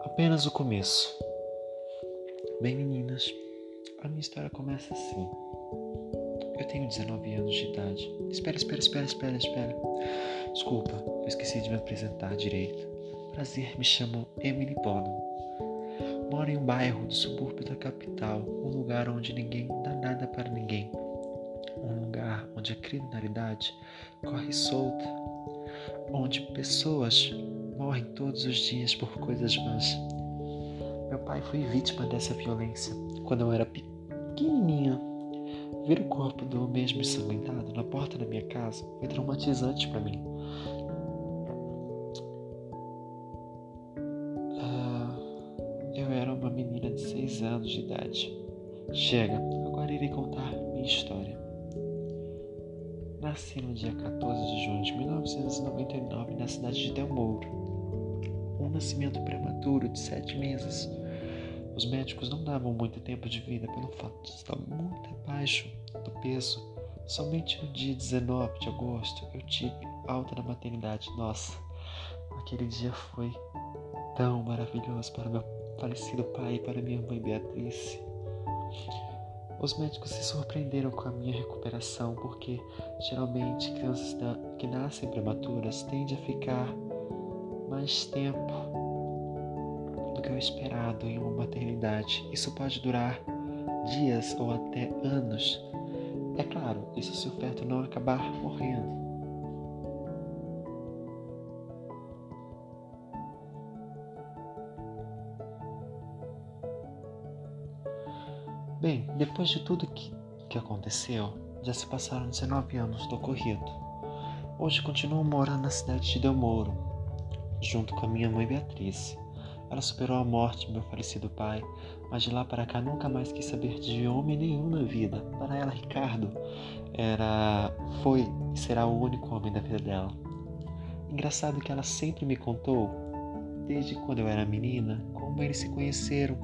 Apenas o começo. Bem, meninas, a minha história começa assim. Eu tenho 19 anos de idade. Espera, espera, espera, espera, espera. Desculpa, eu esqueci de me apresentar direito. Prazer, me chamo Emily Bonham. Moro em um bairro do subúrbio da capital, um lugar onde ninguém dá nada para ninguém. Um lugar onde a criminalidade corre solta, onde pessoas morrem todos os dias por coisas más. Meu pai foi vítima dessa violência quando eu era pequenininha. Ver o corpo do mesmo ensanguentado na porta da minha casa foi traumatizante para mim. Eu era uma menina de 6 anos de idade. Chega, agora irei contar minha história. Nasci no dia 14 de junho de 1999 na cidade de Del Mouro. Nascimento prematuro de 7 meses. Os médicos não davam muito tempo de vida pelo fato de estar muito abaixo do peso. Somente no dia 19 de agosto eu tive alta na maternidade. Nossa, aquele dia foi tão maravilhoso para meu falecido pai e para minha mãe Beatriz. Os médicos se surpreenderam com a minha recuperação porque geralmente crianças que nascem prematuras tendem a ficar mais tempo do que o esperado em uma maternidade. Isso pode durar dias ou até anos. É claro, isso se o feto não acabar morrendo. Bem, depois de tudo que, que aconteceu, já se passaram 19 anos do ocorrido. Hoje continuo morando na cidade de Delmoro, junto com a minha mãe Beatriz. Ela superou a morte de meu falecido pai, mas de lá para cá nunca mais quis saber de homem nenhum na vida. Para ela, Ricardo era, foi e será o único homem da vida dela. Engraçado que ela sempre me contou, desde quando eu era menina, como eles se conheceram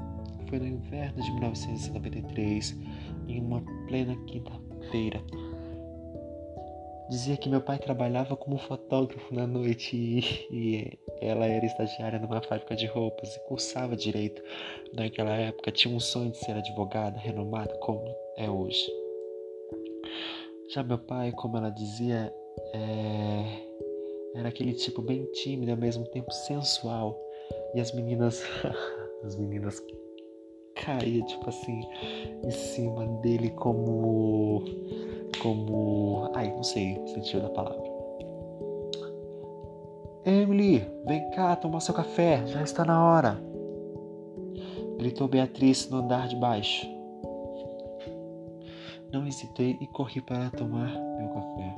foi no inverno de 1993, em uma plena quinta-feira. Dizia que meu pai trabalhava como fotógrafo na noite e, e, ela era estagiária numa fábrica de roupas e cursava direito. Naquela época tinha um sonho de ser advogada renomada como é hoje. Já meu pai, como ela dizia, é... era aquele tipo bem tímido e ao mesmo tempo sensual. E as meninas, as meninas caía, tipo assim, em cima dele como. Como. Ai, não sei o sentido da palavra. Emily, vem cá tomar seu café, já está na hora. Gritou Beatriz no andar de baixo. Não hesitei e corri para tomar meu café.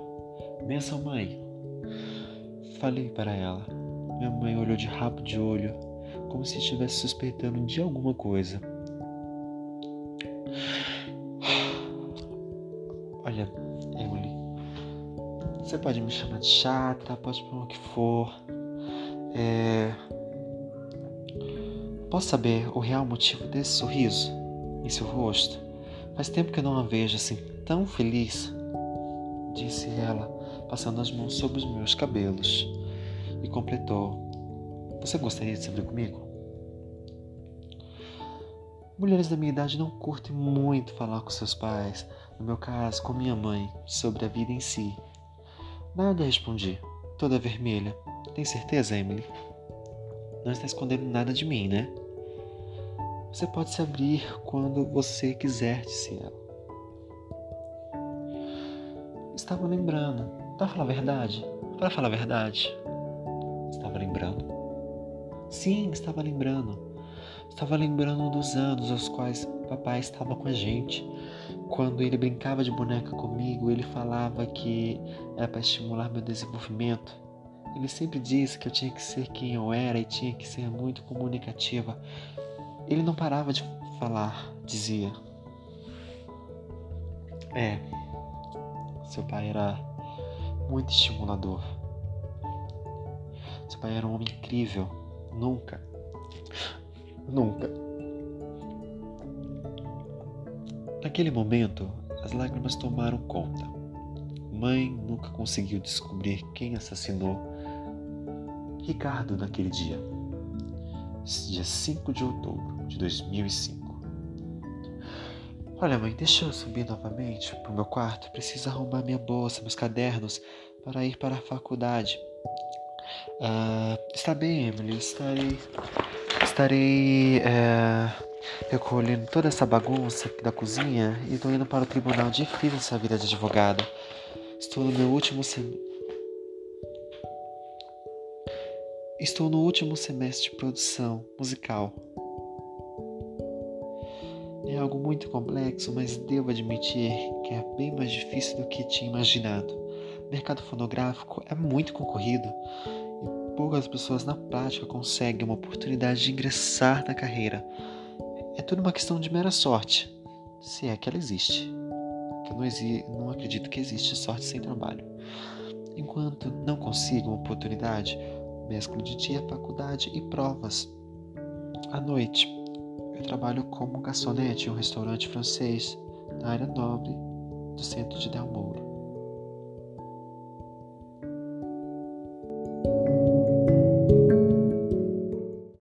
Benção, mãe. Falei para ela. Minha mãe olhou de rabo de olho, como se estivesse suspeitando de alguma coisa. Pode me chamar de chata, pode chamar o que for. É... Posso saber o real motivo desse sorriso em seu rosto? Faz tempo que eu não a vejo assim tão feliz, disse ela, passando as mãos sobre os meus cabelos, e completou: Você gostaria de saber comigo? Mulheres da minha idade não curtem muito falar com seus pais, no meu caso, com minha mãe, sobre a vida em si. Nada respondi, toda vermelha. Tem certeza, Emily? Não está escondendo nada de mim, né? Você pode se abrir quando você quiser, disse ela. Estava lembrando. Para falar a verdade? Para falar a verdade. Estava lembrando? Sim, estava lembrando. Estava lembrando dos anos aos quais papai estava com a gente. Quando ele brincava de boneca comigo, ele falava que era para estimular meu desenvolvimento. Ele sempre disse que eu tinha que ser quem eu era e tinha que ser muito comunicativa. Ele não parava de falar, dizia. É, seu pai era muito estimulador. Seu pai era um homem incrível. Nunca, Nunca. Naquele momento, as lágrimas tomaram conta. Mãe nunca conseguiu descobrir quem assassinou Ricardo naquele dia. dia 5 de outubro de 2005. Olha, mãe, deixa eu subir novamente pro meu quarto. Preciso arrumar minha bolsa, meus cadernos para ir para a faculdade. Uh, está bem, Emily. Estarei. Estarei. Uh, recolhendo toda essa bagunça da cozinha e estou indo para o tribunal difícil essa vida de advogado. Estou no meu último sem... Estou no último semestre de produção musical. É algo muito complexo, mas devo admitir que é bem mais difícil do que tinha imaginado. O mercado fonográfico é muito concorrido poucas pessoas na prática conseguem uma oportunidade de ingressar na carreira. É tudo uma questão de mera sorte, se é que ela existe. Eu não, exi não acredito que existe sorte sem trabalho. Enquanto não consigo uma oportunidade, mesclo de dia, faculdade e provas. À noite, eu trabalho como garçonete em um restaurante francês na área nobre do centro de Del Mouro.